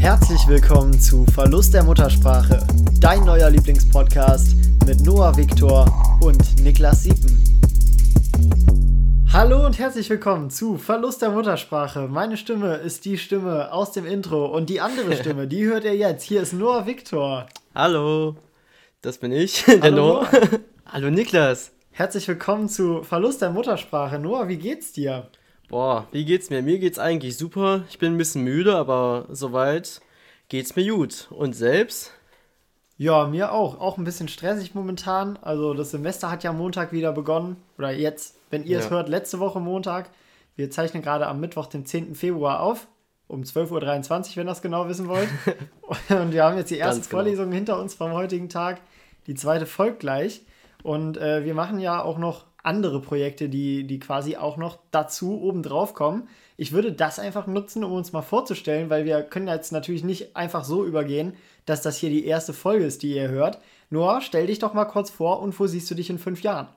Herzlich willkommen zu Verlust der Muttersprache, dein neuer Lieblingspodcast mit Noah Viktor und Niklas Siepen. Hallo und herzlich willkommen zu Verlust der Muttersprache. Meine Stimme ist die Stimme aus dem Intro und die andere Stimme, die hört ihr jetzt. Hier ist Noah Viktor. Hallo, das bin ich, der Hallo, Noah. Noah. Hallo Niklas. Herzlich willkommen zu Verlust der Muttersprache. Noah, wie geht's dir? Boah, wie geht's mir? Mir geht's eigentlich super. Ich bin ein bisschen müde, aber soweit geht's mir gut. Und selbst? Ja, mir auch. Auch ein bisschen stressig momentan. Also das Semester hat ja Montag wieder begonnen. Oder jetzt, wenn ihr es Ja. hört, letzte Woche Montag. Wir zeichnen gerade am Mittwoch, den 10. Februar auf. Um 12.23 Uhr, wenn ihr das genau wissen wollt. Und wir haben jetzt die erste genau. Vorlesung hinter uns vom heutigen Tag. Die zweite folgt gleich. Und äh, wir machen ja auch noch andere Projekte, die, die quasi auch noch dazu obendrauf kommen. Ich würde das einfach nutzen, um uns mal vorzustellen, weil wir können jetzt natürlich nicht einfach so übergehen, dass das hier die erste Folge ist, die ihr hört. Noah, stell dich doch mal kurz vor und wo siehst du dich in fünf Jahren?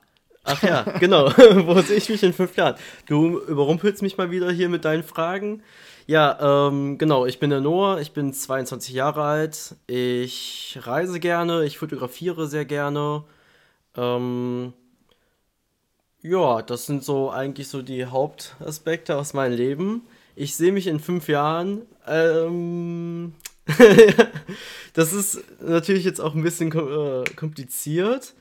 Ach ja, genau. Wo sehe ich mich in fünf Jahren? Du überrumpelst mich mal wieder hier mit deinen Fragen. Ja, ähm, genau, ich bin der Noah, ich bin 22 Jahre alt, ich reise gerne, ich fotografiere sehr gerne. Ähm, ja, das sind so eigentlich so die Hauptaspekte aus meinem Leben. Ich sehe mich in fünf Jahren. Ähm, das ist natürlich jetzt auch ein bisschen äh, kompliziert.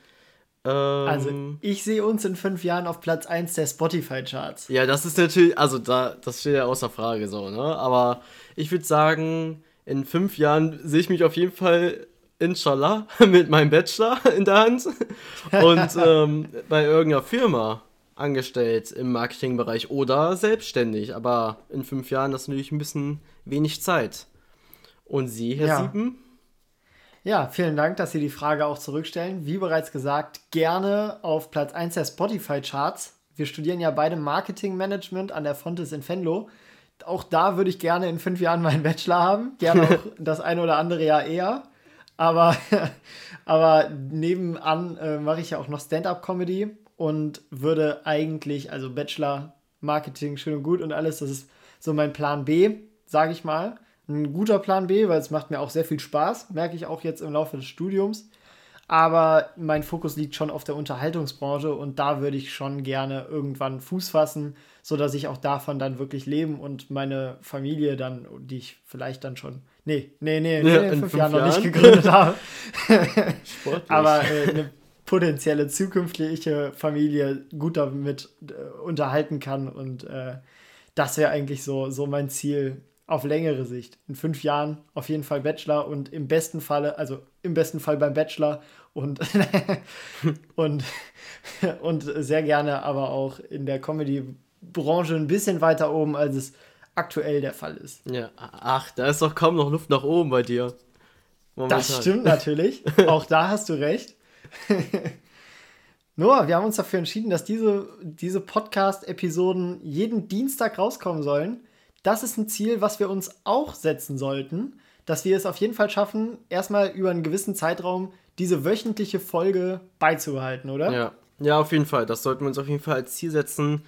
Ähm, Also, ich sehe uns in fünf Jahren auf Platz 1 der Spotify-Charts. ja, das ist natürlich, also da, das steht ja außer Frage so, ne? Aber ich würde sagen, in fünf Jahren sehe ich mich auf jeden Fall, inshallah, mit meinem Bachelor in der Hand und ähm, bei irgendeiner Firma angestellt im Marketingbereich oder selbstständig. Aber in fünf Jahren das ist natürlich ein bisschen wenig Zeit. Und Sie, Herr Ja. Siepen? Ja, vielen Dank, dass Sie die Frage auch zurückstellen. Wie bereits gesagt, gerne auf Platz 1 der Spotify-Charts. Wir studieren ja beide Marketing-Management an der Fontes in Venlo. Auch da würde ich gerne in fünf Jahren meinen Bachelor haben. Gerne auch das eine oder andere Jahr eher. Aber, aber nebenan äh, mache ich ja auch noch Stand-up-Comedy und würde eigentlich, also Bachelor, Marketing, schön und gut und alles, das ist so mein Plan B, sage ich mal. Ein guter Plan B, weil es macht mir auch sehr viel Spaß, merke ich auch jetzt im Laufe des Studiums. Aber mein Fokus liegt schon auf der Unterhaltungsbranche und da würde ich schon gerne irgendwann Fuß fassen, sodass ich auch davon dann wirklich leben und meine Familie dann, die ich vielleicht dann schon, nee, nee, nee, nee Ja, in in fünf, fünf Jahren noch nicht Jahren. gegründet habe. Aber äh, eine potenzielle zukünftige Familie gut damit äh, unterhalten kann. Und äh, das wäre eigentlich so, so mein Ziel auf längere Sicht. In fünf Jahren auf jeden Fall Bachelor und im besten Falle, also im besten Fall beim Bachelor und, und, und sehr gerne aber auch in der Comedy-Branche ein bisschen weiter oben, als es aktuell der Fall ist. ja, ach, da ist doch kaum noch Luft nach oben bei dir. Momentan. Das stimmt natürlich. Auch da hast du recht. Noah, wir haben uns dafür entschieden, dass diese, diese Podcast-Episoden jeden Dienstag rauskommen sollen. Das ist ein Ziel, was wir uns auch setzen sollten, dass wir es auf jeden Fall schaffen, erstmal über einen gewissen Zeitraum diese wöchentliche Folge beizubehalten, oder? Ja, ja, auf jeden Fall. Das sollten wir uns auf jeden Fall als Ziel setzen.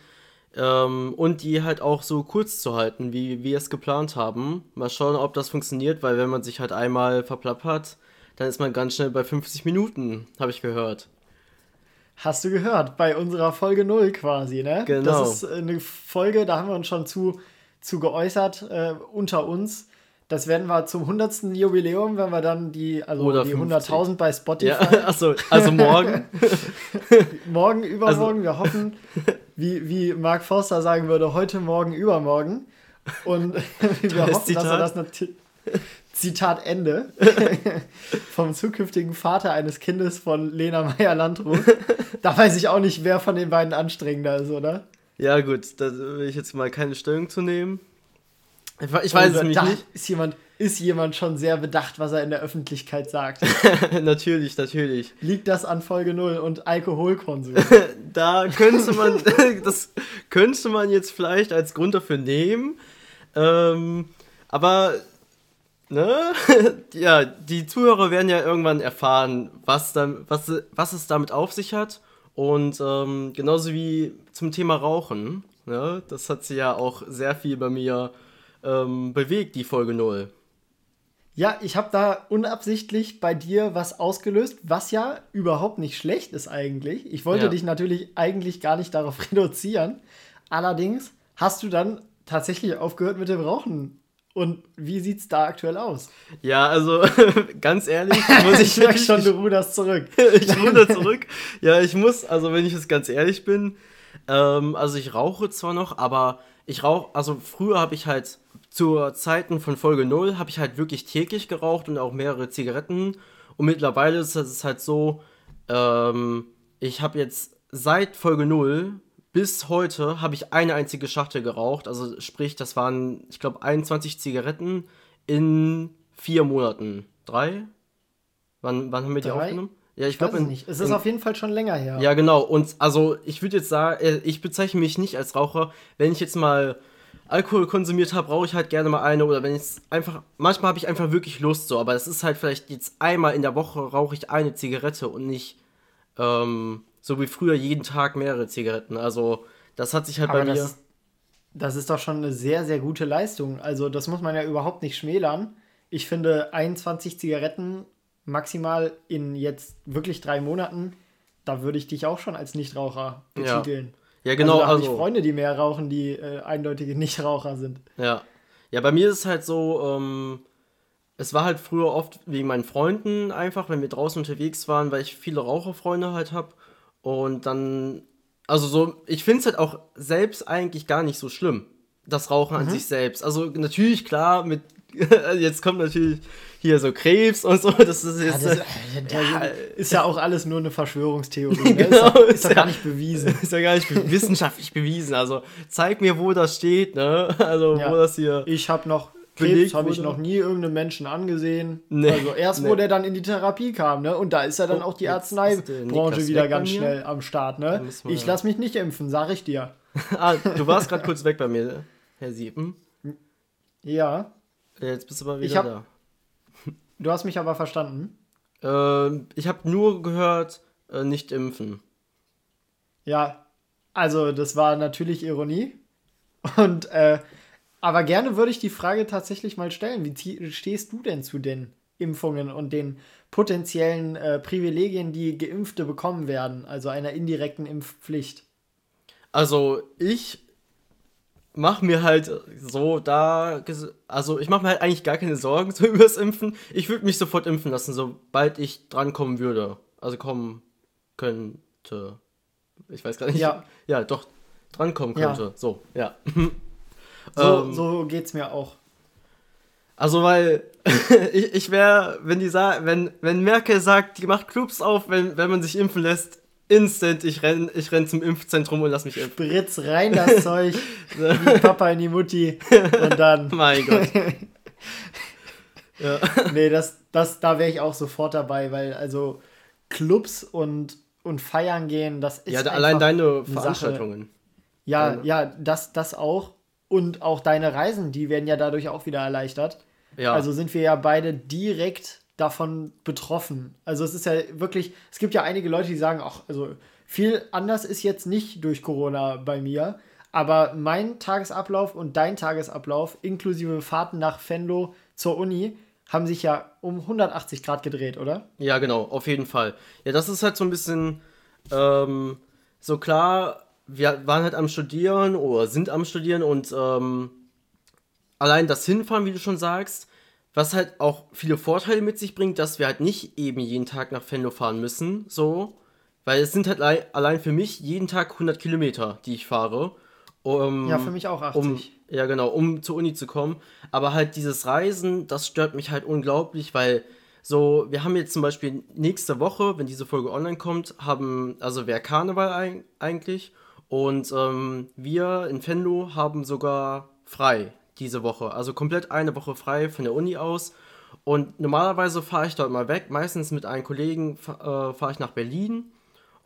Ähm, und die halt auch so kurz zu halten, wie wir es geplant haben. Mal schauen, ob das funktioniert, weil wenn man sich halt einmal verplappert, dann ist man ganz schnell bei 50 Minuten, habe ich gehört. Hast du gehört, bei unserer Folge 0 quasi, ne? Genau. Das ist eine Folge, da haben wir uns schon zu, zu geäußert äh, unter uns. Das werden wir zum 100. Jubiläum, wenn wir dann die, also Oder die 50. 100.000 bei Spotify, Ja, achso, also morgen. morgen, Also übermorgen, wir hoffen, wie, wie Mark Forster sagen würde, heute, morgen, übermorgen. Und wir hoffen, dass er Zitat. das natürlich. Zitat Ende. Vom zukünftigen Vater eines Kindes von Lena Meyer-Landrut. Da weiß ich auch nicht, wer von den beiden anstrengender ist, oder? ja, gut, da will ich jetzt mal keine Stellung zu nehmen. Ich, ich weiß es nämlich nicht. Ist jemand, ist jemand schon sehr bedacht, was er in der Öffentlichkeit sagt? natürlich, natürlich. Liegt das an Folge 0 und Alkoholkonsum? Da könnte man, das könnte man jetzt vielleicht als Grund dafür nehmen. Ähm, aber, ne? ja, die Zuhörer werden ja irgendwann erfahren, was, dann, was, was es damit auf sich hat. Und ähm, genauso wie zum Thema Rauchen. Ne? Das hat sie ja auch sehr viel bei mir ähm, bewegt, die Folge 0. Ja, ich habe da unabsichtlich bei dir was ausgelöst, was ja überhaupt nicht schlecht ist eigentlich. Ich wollte ja. dich natürlich eigentlich gar nicht darauf reduzieren. Allerdings hast du dann tatsächlich aufgehört mit dem Rauchen. Und wie sieht es da aktuell aus? Ja, also ganz ehrlich, muss ich. ich merke schon, du ruderst zurück. ich ruder zurück. Ja, ich muss, also wenn ich jetzt ganz ehrlich bin, ähm, also ich rauche zwar noch, aber ich rauche, also früher habe ich halt zu Zeiten von Folge 0 habe ich halt wirklich täglich geraucht und auch mehrere Zigaretten. Und mittlerweile ist es halt so, ähm, ich habe jetzt seit Folge 0 bis heute habe ich eine einzige Schachtel geraucht. Also sprich, das waren, ich glaube, 21 Zigaretten in vier Monaten. Drei? Wann, wann haben wir die Drei? aufgenommen? Ja, ich glaube nicht. Es ist in, auf jeden Fall schon länger her. Ja, genau. Und also ich würde jetzt sagen, äh, ich bezeichne mich nicht als Raucher. Wenn ich jetzt mal Alkohol konsumiert habe, brauche ich halt gerne mal eine. Oder wenn ich einfach, manchmal habe ich einfach wirklich Lust so. Aber es ist halt vielleicht jetzt einmal in der Woche rauche ich eine Zigarette und nicht ähm, so wie früher jeden Tag mehrere Zigaretten. Also das hat sich halt aber bei mir. Das ist doch schon eine sehr, sehr gute Leistung. Also das muss man ja überhaupt nicht schmälern. Ich finde 21 Zigaretten maximal in jetzt wirklich drei Monaten, da würde ich dich auch schon als Nichtraucher betiteln. Ja, ja genau. Also, da habe ich also Freunde, die mehr rauchen, die äh, eindeutige Nichtraucher sind. Ja. Ja, bei mir ist es halt so, ähm, es war halt früher oft wegen meinen Freunden einfach, wenn wir draußen unterwegs waren, weil ich viele Raucherfreunde halt habe. Und dann, also so, ich finde es halt auch selbst eigentlich gar nicht so schlimm, das Rauchen mhm. an sich selbst. Also natürlich, klar, mit jetzt kommt natürlich hier so Krebs und so. Das ist jetzt. Ja, das, ja, ist ja auch alles nur eine Verschwörungstheorie. Ne? genau, ist, doch, ist, ist doch gar nicht bewiesen. Ist ja gar nicht wissenschaftlich bewiesen. Also zeig mir, wo das steht, ne? Also ja, wo das hier. Ich habe noch Krebs habe ich noch nie irgendeinem Menschen angesehen. Nee, also erst, nee. wo der dann in die Therapie kam, ne? Und da ist ja dann oh, auch die Arzneibranche wieder ganz schnell am Start, ne? Ich lass mich nicht impfen, sag ich dir. ah, du warst gerade kurz weg bei mir, Herr Siepen. Ja. Jetzt bist du aber wieder hab, da. Du hast mich aber verstanden. Äh, ich habe nur gehört, äh, nicht impfen. Ja, also das war natürlich Ironie. Und äh, aber gerne würde ich die Frage tatsächlich mal stellen. Wie stehst du denn zu den Impfungen und den potenziellen äh, Privilegien, die Geimpfte bekommen werden, also einer indirekten Impfpflicht? Also ich mache mir halt so da, also ich mache mir halt eigentlich gar keine Sorgen so übers Impfen. Ich würde mich sofort impfen lassen, sobald ich drankommen würde. Also kommen könnte. Ich weiß gar nicht. Ja, ja doch, drankommen könnte. Ja. So, ja. so, ähm, so geht's mir auch. Also, weil ich, ich wäre, wenn die wenn, wenn Merkel sagt, die macht Clubs auf, wenn, wenn man sich impfen lässt, instant, ich renn, ich renn zum Impfzentrum und lass mich impfen. Spritz rein das Zeug, wie Papa in die Mutti und dann. mein Gott. ja. Nee, das, das, da wäre ich auch sofort dabei, weil also Clubs und, und feiern gehen, das ist. Ja, allein deine Veranstaltungen. Sache. Ja, deine. ja, das, das auch. Und auch deine Reisen, die werden ja dadurch auch wieder erleichtert. Ja. Also sind wir ja beide direkt davon betroffen. Also es ist ja wirklich, es gibt ja einige Leute, die sagen, ach, also viel anders ist jetzt nicht durch Corona bei mir, aber mein Tagesablauf und dein Tagesablauf inklusive Fahrten nach Fenlo zur Uni haben sich ja um 180 Grad gedreht, oder? Ja, genau, auf jeden Fall. Ja, das ist halt so ein bisschen ähm, so klar, wir waren halt am Studieren oder sind am Studieren und ähm, allein das Hinfahren, wie du schon sagst, was halt auch viele Vorteile mit sich bringt, dass wir halt nicht eben jeden Tag nach Venlo fahren müssen, so. Weil es sind halt allein für mich jeden Tag 100 Kilometer, die ich fahre. Um, ja, für mich auch 80. Um, ja, genau, um zur Uni zu kommen. Aber halt dieses Reisen, das stört mich halt unglaublich, weil so, wir haben jetzt zum Beispiel nächste Woche, wenn diese Folge online kommt, haben, also wäre Karneval ein, eigentlich. Und ähm, wir in Venlo haben sogar frei diese Woche. Also komplett eine Woche frei von der Uni aus. Und normalerweise fahre ich dort mal weg. Meistens mit einem Kollegen äh, fahre ich nach Berlin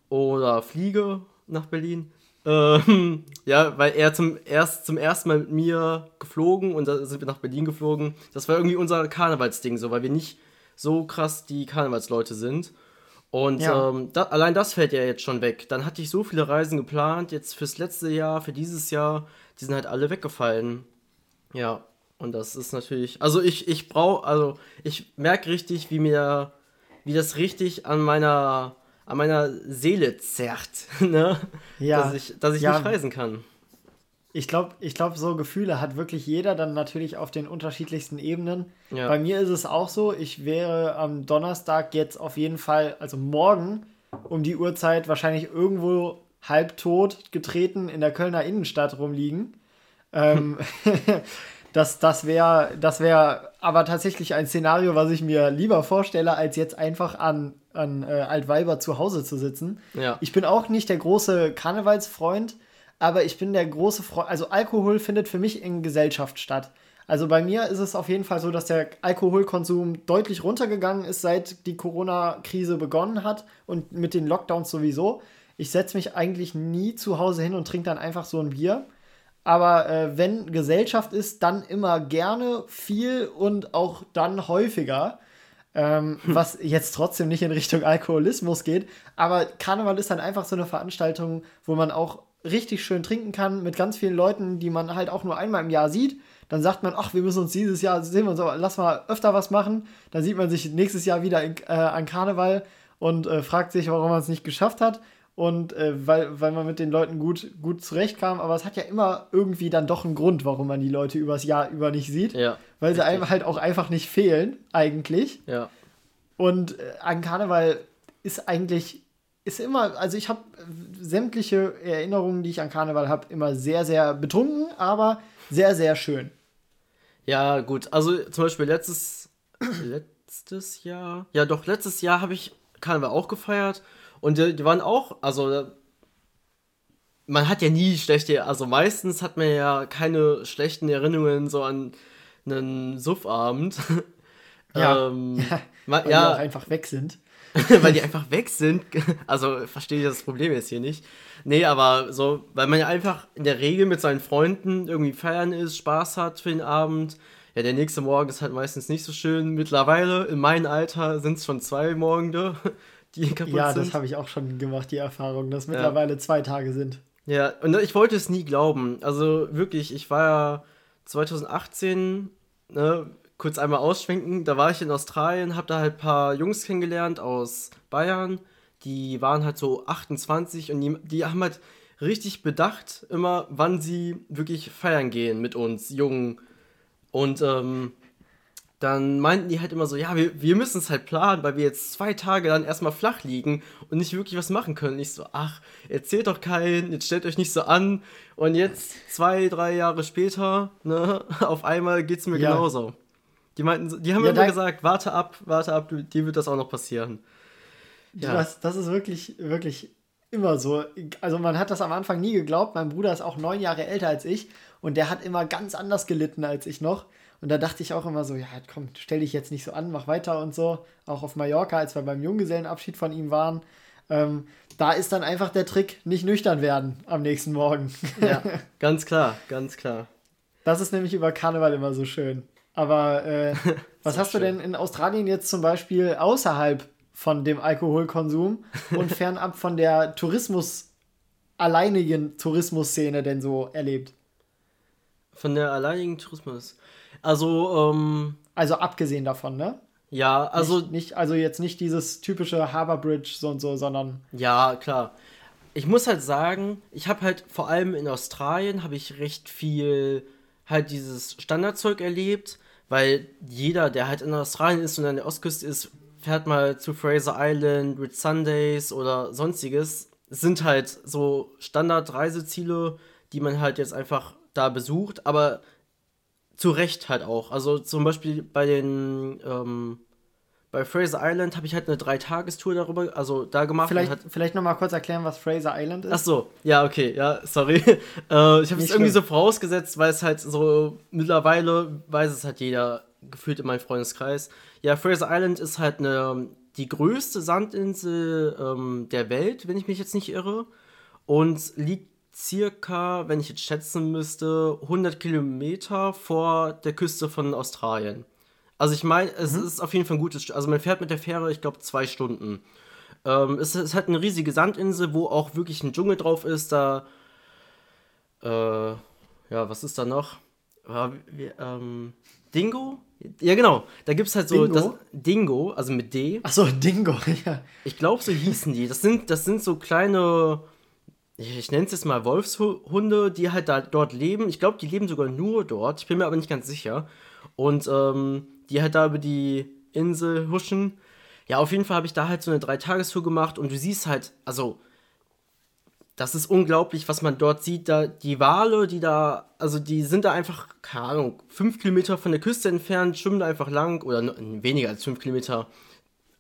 oder fliege nach Berlin. Ähm, ja, weil er zum, erst, zum ersten Mal mit mir geflogen und da sind wir nach Berlin geflogen. Das war irgendwie unser Karnevalsding, so, weil wir nicht so krass die Karnevalsleute sind. Und ja. ähm, da, allein das fällt ja jetzt schon weg. Dann hatte ich so viele Reisen geplant, jetzt fürs letzte Jahr, für dieses Jahr, die sind halt alle weggefallen. Ja. Und das ist natürlich, also ich, ich brauche, also ich merke richtig, wie mir, wie das richtig an meiner, an meiner Seele zerrt, ne? Ja. Dass ich, dass ich ja. nicht reisen kann. Ich glaube, ich glaub, so Gefühle hat wirklich jeder dann natürlich auf den unterschiedlichsten Ebenen. Ja. Bei mir ist es auch so, ich wäre am Donnerstag jetzt auf jeden Fall, also morgen um die Uhrzeit wahrscheinlich irgendwo halbtot getreten in der Kölner Innenstadt rumliegen. Ähm, das das wäre das wär aber tatsächlich ein Szenario, was ich mir lieber vorstelle, als jetzt einfach an, an äh, Altweiber zu Hause zu sitzen. Ja. Ich bin auch nicht der große Karnevalsfreund aber ich bin der große Freund, also Alkohol findet für mich in Gesellschaft statt. Also bei mir ist es auf jeden Fall so, dass der Alkoholkonsum deutlich runtergegangen ist, seit die Corona-Krise begonnen hat und mit den Lockdowns sowieso. Ich setze mich eigentlich nie zu Hause hin und trinke dann einfach so ein Bier. Aber äh, wenn Gesellschaft ist, dann immer gerne, viel und auch dann häufiger. Ähm, hm. Was jetzt trotzdem nicht in Richtung Alkoholismus geht. Aber Karneval ist dann einfach so eine Veranstaltung, wo man auch richtig schön trinken kann mit ganz vielen Leuten, die man halt auch nur einmal im Jahr sieht. Dann sagt man, ach, wir müssen uns dieses Jahr sehen und so, lass mal öfter was machen. Dann sieht man sich nächstes Jahr wieder in, äh, an Karneval und äh, fragt sich, warum man es nicht geschafft hat. Und äh, weil, weil man mit den Leuten gut, gut zurechtkam, aber es hat ja immer irgendwie dann doch einen Grund, warum man die Leute übers Jahr über nicht sieht. Ja, weil sie einem halt auch einfach nicht fehlen, eigentlich. Ja. Und äh, an Karneval ist eigentlich ist immer, also ich habe sämtliche Erinnerungen, die ich an Karneval habe, immer sehr, sehr betrunken, aber sehr, sehr schön. Ja, gut. Also zum Beispiel letztes, letztes Jahr, ja doch, letztes Jahr habe ich Karneval auch gefeiert und die, die, waren auch, also man hat ja nie schlechte, also meistens hat man ja keine schlechten Erinnerungen so an einen Suffabend. Ja, ähm, ja, weil ja, die auch einfach weg sind. weil die einfach weg sind. Also verstehe ich das Problem jetzt hier nicht. Nee, aber so, weil man ja einfach in der Regel mit seinen Freunden irgendwie feiern ist, Spaß hat für den Abend. Ja, der nächste Morgen ist halt meistens nicht so schön. Mittlerweile, in meinem Alter, sind es schon zwei Morgende, die kaputt ja, sind. Ja, das habe ich auch schon gemacht, die Erfahrung, dass mittlerweile ja. zwei Tage sind. Ja, und ich wollte es nie glauben. Also wirklich, ich war ja 2018, ne, kurz einmal ausschwenken. Da war ich in Australien, habe da halt ein paar Jungs kennengelernt aus Bayern. Die waren halt so 28 und die, die haben halt richtig bedacht, immer, wann sie wirklich feiern gehen mit uns, Jungen. Und ähm, dann meinten die halt immer so, ja, wir, wir müssen es halt planen, weil wir jetzt zwei Tage dann erstmal flach liegen und nicht wirklich was machen können. Und ich so, ach, erzählt doch keinen, jetzt stellt euch nicht so an. Und jetzt, zwei, drei Jahre später, ne, auf einmal geht es mir ja. genauso. Die meinten, die haben ja, immer gesagt, warte ab, warte ab, dir wird das auch noch passieren. Ja. Das, das ist wirklich, wirklich immer so. Also man hat das am Anfang nie geglaubt. Mein Bruder ist auch neun Jahre älter als ich und der hat immer ganz anders gelitten als ich noch. Und da dachte ich auch immer so, ja, komm, stell dich jetzt nicht so an, mach weiter und so. Auch auf Mallorca, als wir beim Junggesellenabschied von ihm waren. Ähm, da ist dann einfach der Trick, nicht nüchtern werden am nächsten Morgen. Ja, ganz klar, ganz klar. Das ist nämlich über Karneval immer so schön. Aber äh, was hast schön. du denn in Australien jetzt zum Beispiel außerhalb von dem Alkoholkonsum und fernab von der Tourismus, alleinigen Tourismusszene denn so erlebt? Von der alleinigen Tourismus. Also, ähm, Also abgesehen davon, ne? Ja, also. Nicht, nicht, also jetzt nicht dieses typische Harbour Bridge so und so, sondern. Ja, klar. Ich muss halt sagen, ich habe halt vor allem in Australien habe ich recht viel halt dieses Standardzeug erlebt, weil jeder, der halt in Australien ist und an der Ostküste ist, fährt mal zu Fraser Island, Red Sundays oder sonstiges. Es sind halt so Standardreiseziele, die man halt jetzt einfach da besucht, aber zu Recht halt auch. Also zum Beispiel bei den ähm, bei Fraser Island habe ich halt eine Dreitagestour darüber, also da gemacht. Vielleicht, hat, vielleicht nochmal kurz erklären, was Fraser Island ist. Ach so, ja, okay, ja, sorry. äh, ich habe es irgendwie so vorausgesetzt, weil es halt so mittlerweile weiß es halt jeder gefühlt in meinem Freundeskreis. Ja, Fraser Island ist halt eine, die größte Sandinsel ähm, der Welt, wenn ich mich jetzt nicht irre. Und liegt circa, wenn ich jetzt schätzen müsste, 100 Kilometer vor der Küste von Australien. Also ich meine, es mhm. ist auf jeden Fall ein gutes, also man fährt mit der Fähre, ich glaube, zwei Stunden. Ähm, es ist halt eine riesige Sandinsel, wo auch wirklich ein Dschungel drauf ist. Da, äh, ja, was ist da noch? wie, ähm, Dingo? Ja, genau. Da gibt es halt so Dingo? das Dingo, also mit D. Achso, Dingo, ja. Ich glaube, so hießen die. Das sind, das sind so kleine, ich, nenne es jetzt mal Wolfshunde, die halt da dort leben. Ich glaube, die leben sogar nur dort. Ich bin mir aber nicht ganz sicher. Und ähm, die halt da über die Insel huschen. Ja, auf jeden Fall habe ich da halt so eine Dreitagestour gemacht und du siehst halt, also das ist unglaublich, was man dort sieht. Da die Wale, die da, also die sind da einfach, keine Ahnung, fünf Kilometer von der Küste entfernt, schwimmen da einfach lang oder weniger als fünf Kilometer,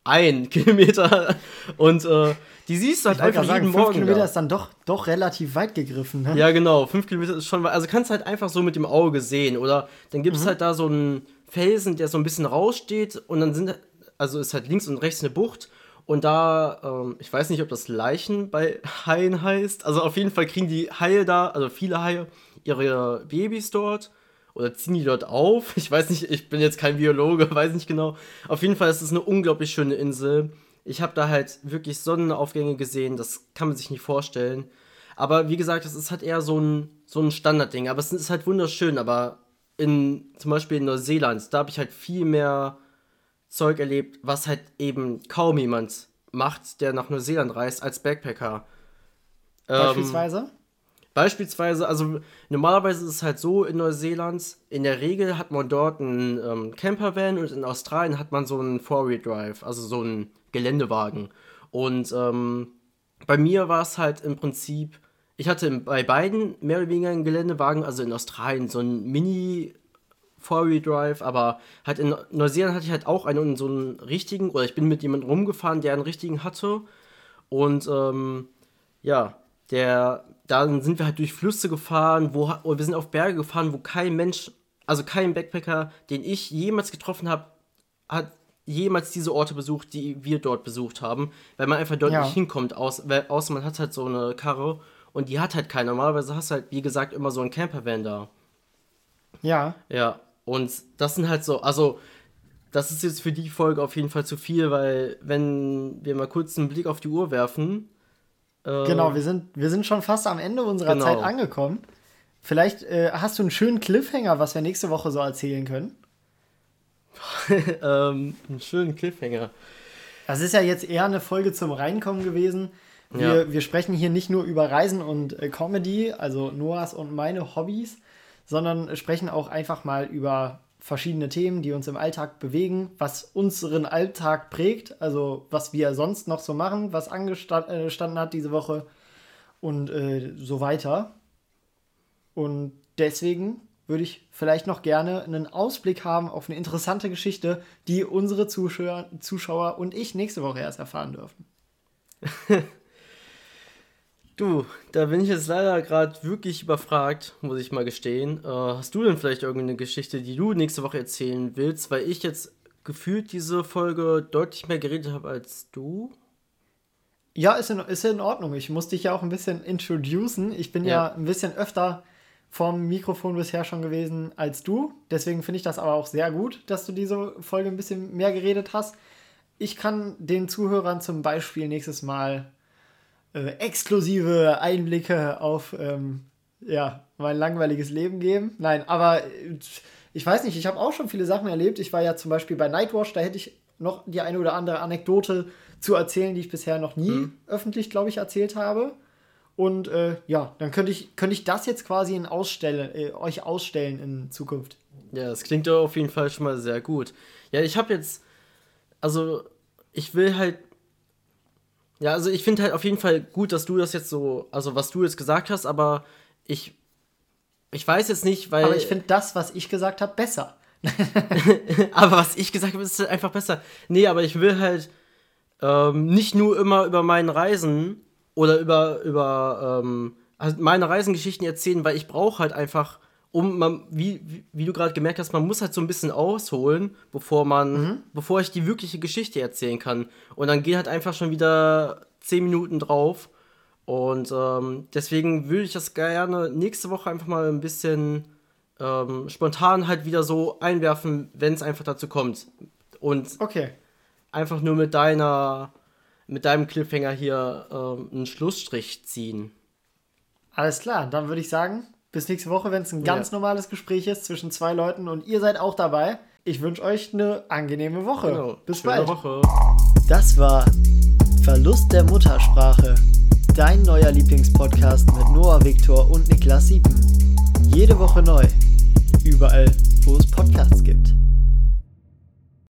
ein Kilometer und äh, die siehst du halt Ich einfach sagen, jeden fünf Morgen. Kilometer Da. ist dann doch, doch relativ weit gegriffen. Ne? Ja, genau, fünf Kilometer ist schon, weit. also kannst halt einfach so mit dem Auge sehen oder dann gibt es halt da so einen Felsen, der so ein bisschen raussteht und dann sind, also ist halt links und rechts eine Bucht und da, ähm, ich weiß nicht, ob das Leichen bei Haien heißt, also auf jeden Fall kriegen die Haie da, also viele Haie, ihre Babys dort oder ziehen die dort auf. Ich weiß nicht, ich bin jetzt kein Biologe, weiß nicht genau. Auf jeden Fall ist es eine unglaublich schöne Insel. Ich habe da halt wirklich Sonnenaufgänge gesehen, das kann man sich nicht vorstellen. Aber wie gesagt, das ist halt eher so ein, so ein Standardding. Aber es ist halt wunderschön. Aber in zum Beispiel in Neuseeland, da habe ich halt viel mehr Zeug erlebt, was halt eben kaum jemand macht, der nach Neuseeland reist, als Backpacker. Ähm, Beispielsweise. Also normalerweise ist es halt so in Neuseeland, in der Regel hat man dort einen ähm, Campervan und in Australien hat man so einen Four-Wheel-Drive, also so einen Geländewagen. Und ähm, bei mir war es halt im Prinzip, ich hatte bei beiden mehr oder weniger einen Geländewagen, also in Australien so ein Mini Four-Wheel-Drive, aber halt in Neuseeland hatte ich halt auch einen, so einen richtigen, oder ich bin mit jemandem rumgefahren, der einen richtigen hatte. Und ähm, ja, der, dann sind wir halt durch Flüsse gefahren, wo wir sind auf Berge gefahren, wo kein Mensch, also kein Backpacker, den ich jemals getroffen habe, hat jemals diese Orte besucht, die wir dort besucht haben, weil man einfach dort Ja. nicht hinkommt, aus, weil, außer man hat halt so eine Karre und die hat halt keiner. Normalerweise hast du halt, wie gesagt, immer so einen Campervan da. Ja. Ja, und das sind halt so, also das ist jetzt für die Folge auf jeden Fall zu viel, weil wenn wir mal kurz einen Blick auf die Uhr werfen. Äh, Genau, wir sind, wir sind schon fast am Ende unserer Genau. Zeit angekommen. Vielleicht äh, hast du einen schönen Cliffhanger, was wir nächste Woche so erzählen können. ähm, einen schönen Cliffhanger. Das ist ja jetzt eher eine Folge zum Reinkommen gewesen. Wir, Ja. wir sprechen hier nicht nur über Reisen und äh, Comedy, also Noahs und meine Hobbys, sondern sprechen auch einfach mal über verschiedene Themen, die uns im Alltag bewegen, was unseren Alltag prägt, also was wir sonst noch so machen, was angestanden hat diese Woche und äh, so weiter. Und deswegen würde ich vielleicht noch gerne einen Ausblick haben auf eine interessante Geschichte, die unsere Zuschauer, Zuschauer und ich nächste Woche erst erfahren dürfen. Du, da bin ich jetzt leider gerade wirklich überfragt, muss ich mal gestehen. Äh, hast du denn vielleicht irgendeine Geschichte, die du nächste Woche erzählen willst? Weil ich jetzt gefühlt diese Folge deutlich mehr geredet habe als du. Ja, ist in, ist in Ordnung. Ich muss dich ja auch ein bisschen introducen. Ich bin ja, Ja. ein bisschen öfter vorm Mikrofon bisher schon gewesen als du. Deswegen finde ich das aber auch sehr gut, dass du diese Folge ein bisschen mehr geredet hast. Ich kann den Zuhörern zum Beispiel nächstes Mal äh, exklusive Einblicke auf ähm, ja, mein langweiliges Leben geben. Nein, aber äh, ich weiß nicht, ich habe auch schon viele Sachen erlebt. Ich war ja zum Beispiel bei Nightwatch, da hätte ich noch die eine oder andere Anekdote zu erzählen, die ich bisher noch nie öffentlich, glaube ich, erzählt habe. Und äh, ja, dann könnte ich, könnte ich das jetzt quasi in ausstellen, äh, euch ausstellen in Zukunft. Ja, das klingt doch auf jeden Fall schon mal sehr gut. Ja, ich habe jetzt, also ich will halt, ja, also ich finde halt auf jeden Fall gut, dass du das jetzt so, also was du jetzt gesagt hast, aber ich, ich weiß jetzt nicht, weil, Aber ich finde das, was ich gesagt habe, besser. aber was ich gesagt habe, ist halt einfach besser. Nee, aber ich will halt ähm, nicht nur immer über meinen Reisen oder über, über ähm, also meine Reisengeschichten erzählen, weil ich brauche halt einfach, um man, wie, wie, du gerade gemerkt hast, man muss halt so ein bisschen ausholen, bevor man, bevor ich die wirkliche Geschichte erzählen kann. Und dann gehen halt einfach schon wieder zehn Minuten drauf. Und ähm, deswegen würde ich das gerne nächste Woche einfach mal ein bisschen ähm, spontan halt wieder so einwerfen, wenn es einfach dazu kommt. Und Okay. einfach nur mit deiner, mit deinem Cliffhanger hier ähm, einen Schlussstrich ziehen. Alles klar, dann würde ich sagen, Bis nächste Woche, wenn es ein ganz ja. normales Gespräch ist zwischen zwei Leuten und ihr seid auch dabei. Ich wünsche euch eine angenehme Woche. Genau. Bis Schöne bald. Woche. Das war Verlust der Muttersprache. Dein neuer Lieblingspodcast mit Noah Viktor und Niklas Siepen. Jede Woche neu. Überall, wo es Podcasts gibt.